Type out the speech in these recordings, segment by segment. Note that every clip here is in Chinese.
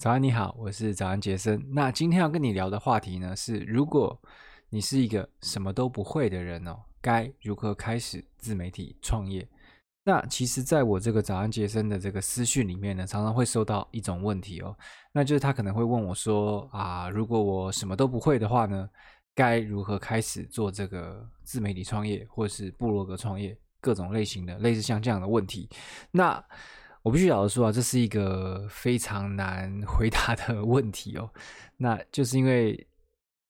早安，你好，我是早安杰森。那今天要跟你聊的话题呢是，如果你是一个什么都不会的人哦，该如何开始自媒体创业？那其实，在我这个早安杰森的这个私讯里面呢，常常会收到一种问题哦，那就是他可能会问我说啊，如果我什么都不会的话呢，该如何开始做这个自媒体创业，或是部落格创业，各种类型的类似像这样的问题？那我必须老实说啊，这是一个非常难回答的 问题哦。那就是因为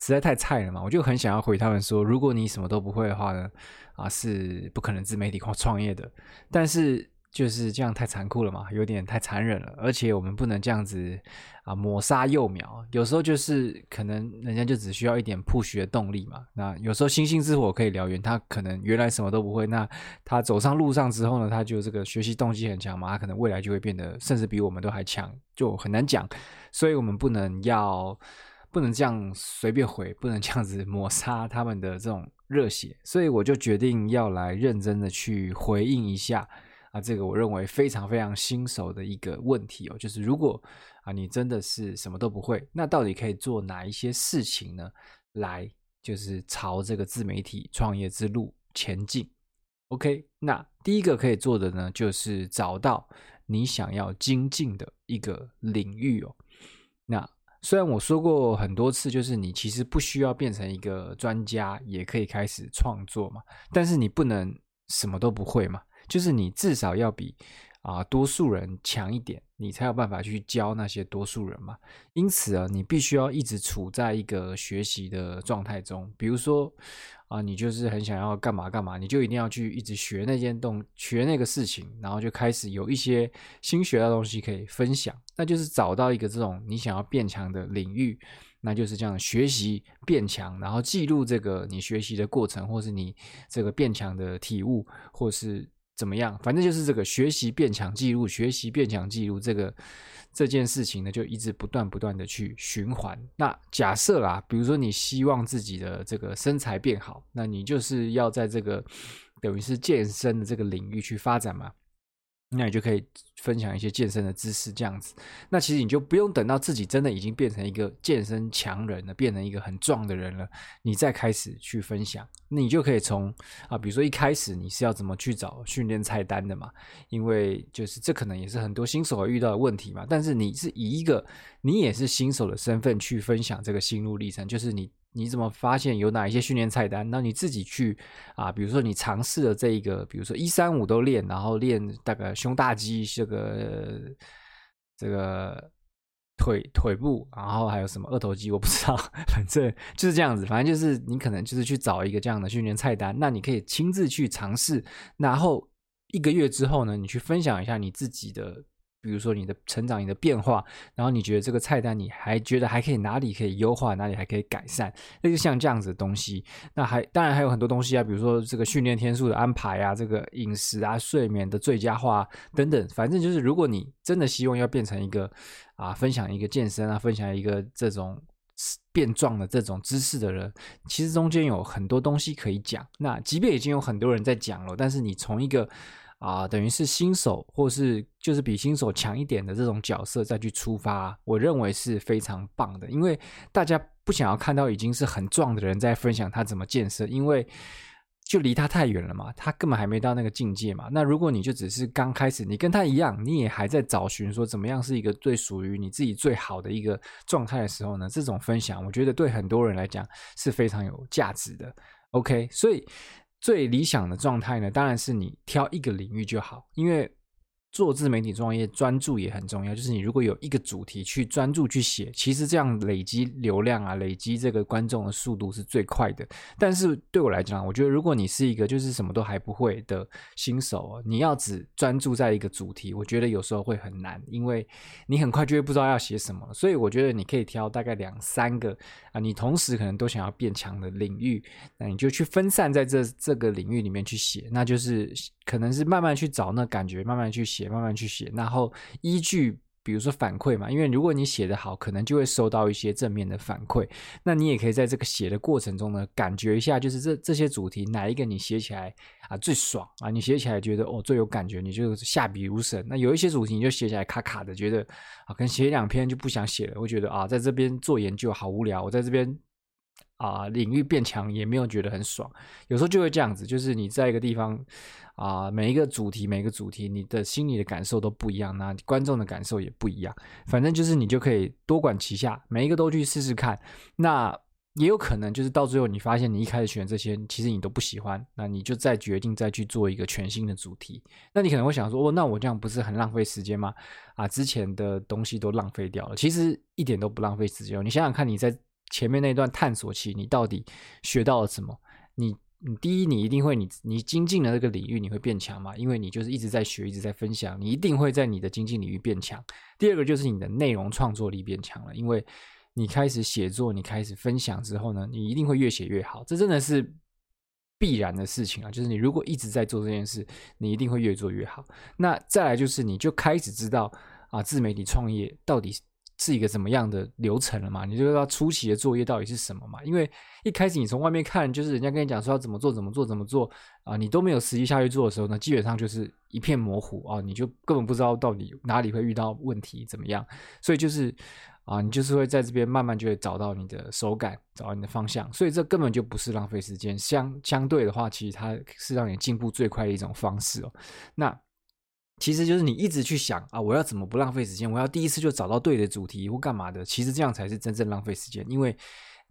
实在太菜了嘛，我就很想要回他们说，如果你什么都不会的话呢，啊，是不可能自媒体或创业的。但是。就是这样太残酷了嘛，有点太残忍了，而且我们不能这样子啊抹杀幼苗。有时候就是可能人家就只需要一点 push 的动力嘛。那有时候星星之火可以燎原，他可能原来什么都不会，那他走上路上之后呢，他就这个学习动机很强嘛，他可能未来就会变得甚至比我们都还强，就很难讲。所以我们不能要不能这样随便回，不能这样子抹杀他们的这种热血。所以我就决定要来认真的去回应一下。啊，这个我认为非常非常新手的一个问题哦，就是如果啊你真的是什么都不会，那到底可以做哪一些事情呢？来就是朝这个自媒体创业之路前进。OK，那第一个可以做的呢，就是找到你想要精进的一个领域哦。那虽然我说过很多次，就是你其实不需要变成一个专家，也可以开始创作嘛，但是你不能什么都不会嘛。就是你至少要比啊、多数人强一点，你才有办法去教那些多数人嘛。因此啊，你必须要一直处在一个学习的状态中。比如说啊、你就是很想要干嘛干嘛，你就一定要去一直学那件动学那个事情，然后就开始有一些新学到的东西可以分享。那就是找到一个这种你想要变强的领域，那就是这样学习变强，然后记录这个你学习的过程，或是你这个变强的体悟，或是。怎么样？反正就是这个学习变强记录，学习变强记录这个这件事情呢，就一直不断不断的去循环。那假设啦，比如说你希望自己的这个身材变好，那你就是要在这个等于是健身的这个领域去发展嘛。那你就可以分享一些健身的知识，这样子。那其实你就不用等到自己真的已经变成一个健身强人了，变成一个很壮的人了，你再开始去分享。那你就可以从啊，比如说一开始你是要怎么去找训练菜单的嘛？因为就是这可能也是很多新手会遇到的问题嘛。但是你是以一个你也是新手的身份去分享这个心路历程，就是你。你怎么发现有哪一些训练菜单？那你自己去啊，比如说你尝试了这一个，比如说一三五都练，然后练大概胸大肌这个这个腿腿部，然后还有什么二头肌，我不知道，反正就是这样子。反正就是你可能就是去找一个这样的训练菜单，那你可以亲自去尝试，然后一个月之后呢，你去分享一下你自己的。比如说你的成长、你的变化，然后你觉得这个菜单你还觉得还可以哪里可以优化，哪里还可以改善，那就像这样子的东西。那还当然还有很多东西啊，比如说这个训练天数的安排啊，这个饮食啊、睡眠的最佳化等等。反正就是如果你真的希望要变成一个啊，分享一个健身啊，分享一个这种变壮的这种知识的人，其实中间有很多东西可以讲。那即便已经有很多人在讲了，但是你从一个啊，等于是新手，或是就是比新手强一点的这种角色再去出发，我认为是非常棒的。因为大家不想要看到已经是很壮的人在分享他怎么健身，因为就离他太远了嘛，他根本还没到那个境界嘛。那如果你就只是刚开始，你跟他一样，你也还在找寻说怎么样是一个最属于你自己最好的一个状态的时候呢，这种分享，我觉得对很多人来讲是非常有价值的。OK，所以。最理想的状态呢，当然是你挑一个领域就好，因为。做自媒体创业，专注也很重要。就是你如果有一个主题去专注去写，其实这样累积流量啊，累积这个观众的速度是最快的。但是对我来讲，我觉得如果你是一个就是什么都还不会的新手，你要只专注在一个主题，我觉得有时候会很难，因为你很快就会不知道要写什么。所以我觉得你可以挑大概两三个啊，你同时可能都想要变强的领域，那你就去分散在这这个领域里面去写，那就是可能是慢慢去找那感觉，慢慢去写。写慢慢去写，然后依据比如说反馈嘛，因为如果你写得好，可能就会收到一些正面的反馈。那你也可以在这个写的过程中呢，感觉一下，就是这这些主题哪一个你写起来啊最爽啊？你写起来觉得哦最有感觉，你就下笔如神。那有一些主题你就写起来卡卡的，觉得啊，可能写两篇就不想写了，会觉得啊，在这边做研究好无聊，我在这边。啊，领域变强也没有觉得很爽，有时候就会这样子，就是你在一个地方啊，每一个主题，每一个主题，你的心里的感受都不一样，那观众的感受也不一样。反正就是你就可以多管齐下，每一个都去试试看。那也有可能就是到最后你发现你一开始选这些，其实你都不喜欢，那你就再决定再去做一个全新的主题。那你可能会想说，哦，那我这样不是很浪费时间吗？啊，之前的东西都浪费掉了。其实一点都不浪费时间。你想想看，你在。前面那段探索期，你到底学到了什么？你你第一，你一定会你你精进了这个领域，你会变强嘛？因为你就是一直在学，一直在分享，你一定会在你的精进领域变强。第二个就是你的内容创作力变强了，因为你开始写作，你开始分享之后呢，你一定会越写越好。这真的是必然的事情啊！就是你如果一直在做这件事，你一定会越做越好。那再来就是，你就开始知道啊，自媒体创业到底是一个怎么样的流程了嘛？你就知道初期的作业到底是什么嘛？因为一开始你从外面看，就是人家跟你讲说要怎么做、怎么做、怎么做啊，你都没有实际下去做的时候呢，基本上就是一片模糊啊，你就根本不知道到底哪里会遇到问题，怎么样？所以就是啊，你就是会在这边慢慢就会找到你的手感，找到你的方向，所以这根本就不是浪费时间，相相对的话，其实它是让你进步最快的一种方式哦。那。其实就是你一直去想啊，我要怎么不浪费时间？我要第一次就找到对的主题或干嘛的？其实这样才是真正浪费时间，因为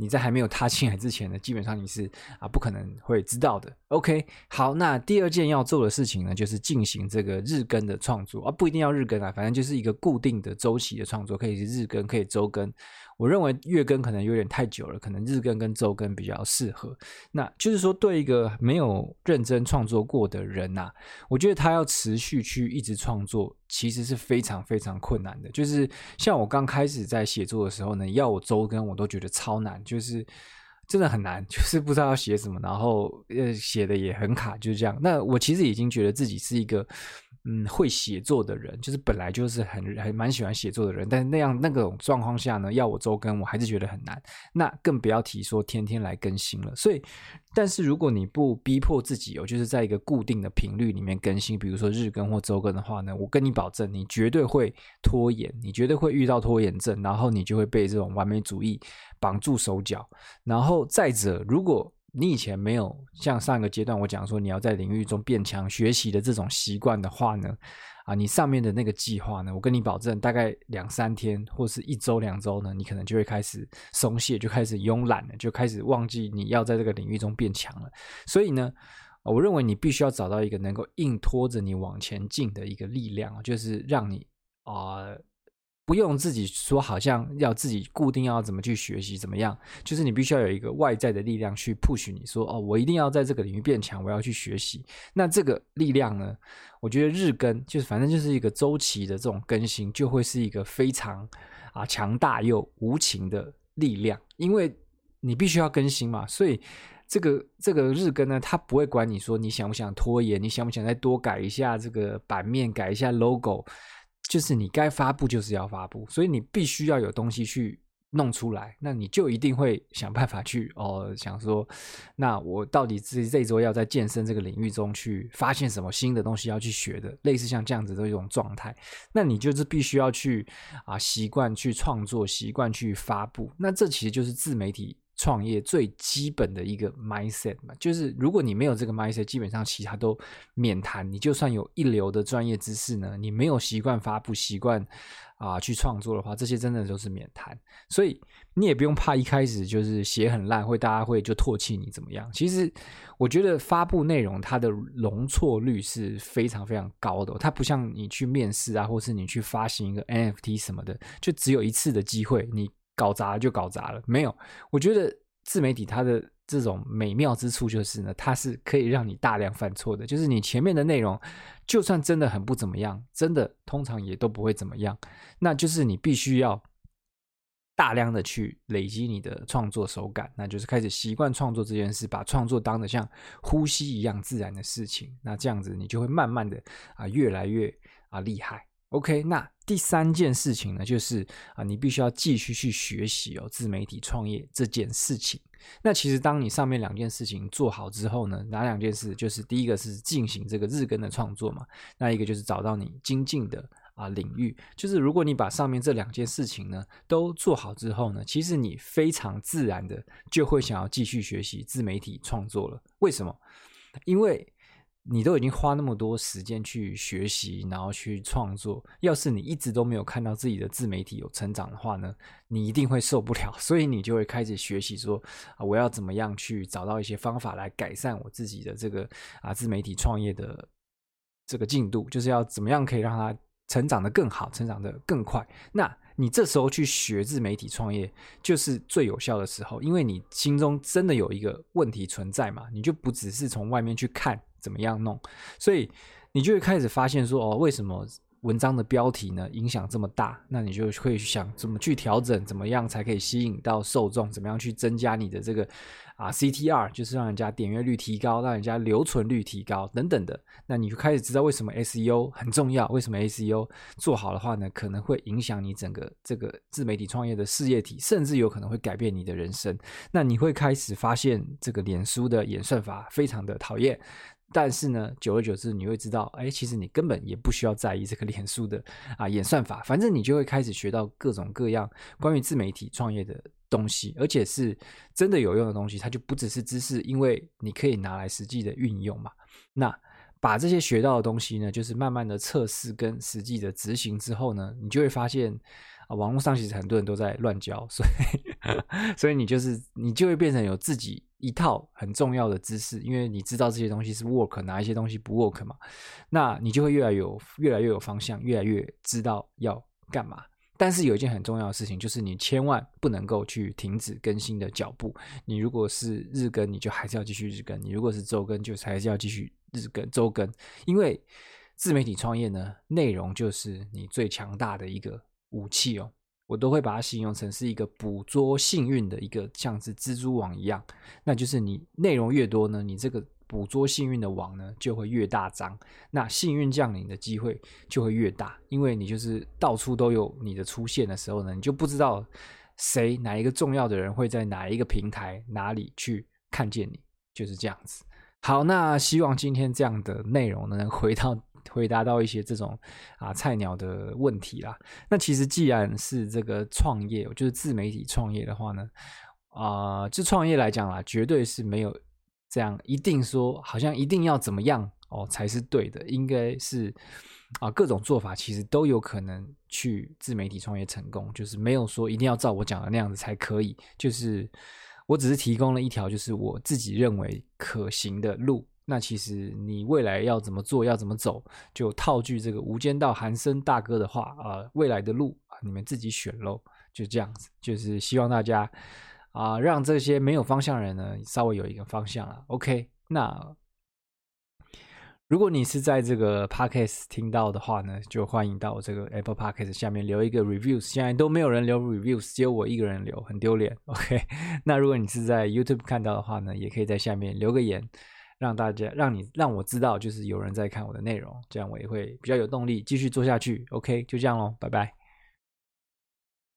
你在还没有踏进来之前呢，基本上你是啊不可能会知道的。OK，好，那第二件要做的事情呢，就是进行这个日更的创作啊，不一定要日更啊，反正就是一个固定的周期的创作，可以是日更，可以周更。我认为月更可能有点太久了，可能日更跟周更比较适合。那就是说，对一个没有认真创作过的人呐、啊，我觉得他要持续去一直创作，其实是非常非常困难的。就是像我刚开始在写作的时候呢，要我周更，我都觉得超难，就是真的很难，就是不知道要写什么，然后呃写的也很卡，就是这样。那我其实已经觉得自己是一个。嗯，会写作的人，就是本来就是很很蛮喜欢写作的人，但是那样那个状况下呢，要我周更，我还是觉得很难。那更不要提说天天来更新了。所以，但是如果你不逼迫自己哦，就是在一个固定的频率里面更新，比如说日更或周更的话呢，我跟你保证，你绝对会拖延，你绝对会遇到拖延症，然后你就会被这种完美主义绑住手脚。然后再者，如果你以前没有像上一个阶段我讲说你要在领域中变强学习的这种习惯的话呢，啊，你上面的那个计划呢，我跟你保证，大概两三天或是一周两周呢，你可能就会开始松懈，就开始慵懒了，就开始忘记你要在这个领域中变强了。所以呢，我认为你必须要找到一个能够硬拖着你往前进的一个力量，就是让你啊。不用自己说，好像要自己固定要怎么去学习，怎么样？就是你必须要有一个外在的力量去 push 你说，哦，我一定要在这个领域变强，我要去学习。那这个力量呢？我觉得日更就是反正就是一个周期的这种更新，就会是一个非常啊强大又无情的力量，因为你必须要更新嘛。所以这个这个日更呢，它不会管你说你想不想拖延，你想不想再多改一下这个版面，改一下 logo。就是你该发布就是要发布，所以你必须要有东西去弄出来，那你就一定会想办法去哦，想说，那我到底这这周要在健身这个领域中去发现什么新的东西要去学的，类似像这样子的一种状态，那你就是必须要去啊习惯去创作，习惯去发布，那这其实就是自媒体。创业最基本的一个 mindset 嘛，就是如果你没有这个 mindset，基本上其他都免谈。你就算有一流的专业知识呢，你没有习惯发布、习惯啊去创作的话，这些真的都是免谈。所以你也不用怕一开始就是写很烂，会大家会就唾弃你怎么样？其实我觉得发布内容它的容错率是非常非常高的，它不像你去面试啊，或是你去发行一个 NFT 什么的，就只有一次的机会，你。搞砸了就搞砸了，没有。我觉得自媒体它的这种美妙之处就是呢，它是可以让你大量犯错的。就是你前面的内容，就算真的很不怎么样，真的通常也都不会怎么样。那就是你必须要大量的去累积你的创作手感，那就是开始习惯创作这件事，把创作当得像呼吸一样自然的事情。那这样子你就会慢慢的啊越来越啊厉害。OK，那。第三件事情呢，就是啊，你必须要继续去学习哦，自媒体创业这件事情。那其实当你上面两件事情做好之后呢，哪两件事？就是第一个是进行这个日更的创作嘛，那一个就是找到你精进的啊领域。就是如果你把上面这两件事情呢都做好之后呢，其实你非常自然的就会想要继续学习自媒体创作了。为什么？因为你都已经花那么多时间去学习，然后去创作。要是你一直都没有看到自己的自媒体有成长的话呢，你一定会受不了。所以你就会开始学习说啊，我要怎么样去找到一些方法来改善我自己的这个啊自媒体创业的这个进度，就是要怎么样可以让它成长得更好，成长得更快。那你这时候去学自媒体创业，就是最有效的时候，因为你心中真的有一个问题存在嘛，你就不只是从外面去看。怎么样弄？所以你就会开始发现说，哦，为什么文章的标题呢影响这么大？那你就会想怎么去调整，怎么样才可以吸引到受众？怎么样去增加你的这个啊 CTR，就是让人家点阅率提高，让人家留存率提高等等的。那你就开始知道为什么 SEO 很重要，为什么 SEO 做好的话呢，可能会影响你整个这个自媒体创业的事业体，甚至有可能会改变你的人生。那你会开始发现这个脸书的演算法非常的讨厌。但是呢，久而久之，你会知道，哎，其实你根本也不需要在意这个脸书的啊演算法，反正你就会开始学到各种各样关于自媒体创业的东西，而且是真的有用的东西，它就不只是知识，因为你可以拿来实际的运用嘛。那把这些学到的东西呢，就是慢慢的测试跟实际的执行之后呢，你就会发现。啊，网络上其实很多人都在乱教，所以，所以你就是你就会变成有自己一套很重要的知识，因为你知道这些东西是 work，哪一些东西不 work 嘛，那你就会越来有越来越有方向，越来越知道要干嘛。但是有一件很重要的事情，就是你千万不能够去停止更新的脚步。你如果是日更，你就还是要继续日更；你如果是周更，就还是要继续日更、周更。因为自媒体创业呢，内容就是你最强大的一个。武器哦，我都会把它形容成是一个捕捉幸运的一个像是蜘蛛网一样。那就是你内容越多呢，你这个捕捉幸运的网呢就会越大张，那幸运降临的机会就会越大。因为你就是到处都有你的出现的时候呢，你就不知道谁哪一个重要的人会在哪一个平台哪里去看见你，就是这样子。好，那希望今天这样的内容呢，能回到。回答到一些这种啊菜鸟的问题啦。那其实既然是这个创业，就是自媒体创业的话呢，啊、呃，就创业来讲啦，绝对是没有这样一定说，好像一定要怎么样哦才是对的。应该是啊，各种做法其实都有可能去自媒体创业成功，就是没有说一定要照我讲的那样子才可以。就是我只是提供了一条，就是我自己认为可行的路。那其实你未来要怎么做，要怎么走，就套句这个《无间道》韩森大哥的话啊、呃，未来的路啊，你们自己选喽，就这样子。就是希望大家啊、呃，让这些没有方向的人呢，稍微有一个方向了。OK，那如果你是在这个 Podcast 听到的话呢，就欢迎到我这个 Apple Podcast 下面留一个 Reviews。现在都没有人留 Reviews，只有我一个人留，很丢脸。OK，那如果你是在 YouTube 看到的话呢，也可以在下面留个言。让大家让你让我知道，就是有人在看我的内容，这样我也会比较有动力继续做下去。OK，就这样喽，拜拜。